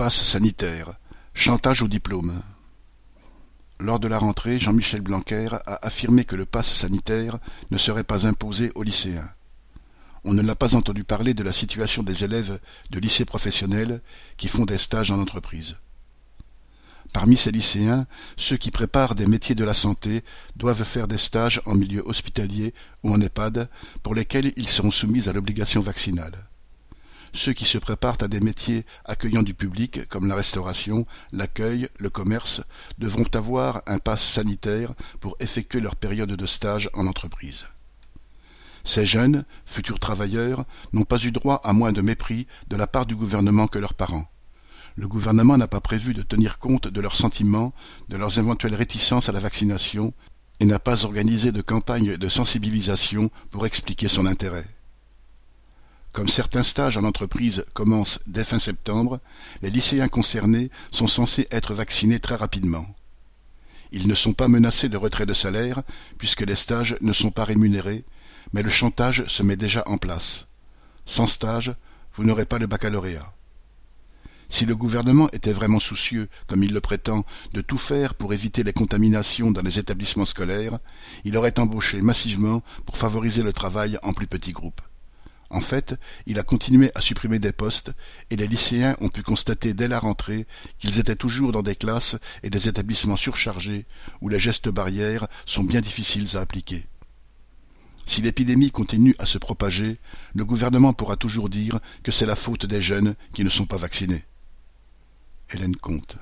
passe sanitaire, chantage au diplôme. Lors de la rentrée, Jean-Michel Blanquer a affirmé que le passe sanitaire ne serait pas imposé aux lycéens. On ne l'a pas entendu parler de la situation des élèves de lycées professionnels qui font des stages en entreprise. Parmi ces lycéens, ceux qui préparent des métiers de la santé doivent faire des stages en milieu hospitalier ou en EHPAD pour lesquels ils seront soumis à l'obligation vaccinale. Ceux qui se préparent à des métiers accueillant du public comme la restauration, l'accueil, le commerce devront avoir un pass sanitaire pour effectuer leur période de stage en entreprise. Ces jeunes, futurs travailleurs, n'ont pas eu droit à moins de mépris de la part du gouvernement que leurs parents. Le gouvernement n'a pas prévu de tenir compte de leurs sentiments, de leurs éventuelles réticences à la vaccination, et n'a pas organisé de campagne de sensibilisation pour expliquer son intérêt. Comme certains stages en entreprise commencent dès fin septembre, les lycéens concernés sont censés être vaccinés très rapidement. Ils ne sont pas menacés de retrait de salaire, puisque les stages ne sont pas rémunérés, mais le chantage se met déjà en place. Sans stage, vous n'aurez pas le baccalauréat. Si le gouvernement était vraiment soucieux, comme il le prétend, de tout faire pour éviter les contaminations dans les établissements scolaires, il aurait embauché massivement pour favoriser le travail en plus petits groupes. En fait, il a continué à supprimer des postes, et les lycéens ont pu constater dès la rentrée qu'ils étaient toujours dans des classes et des établissements surchargés, où les gestes barrières sont bien difficiles à appliquer. Si l'épidémie continue à se propager, le gouvernement pourra toujours dire que c'est la faute des jeunes qui ne sont pas vaccinés. Hélène Comte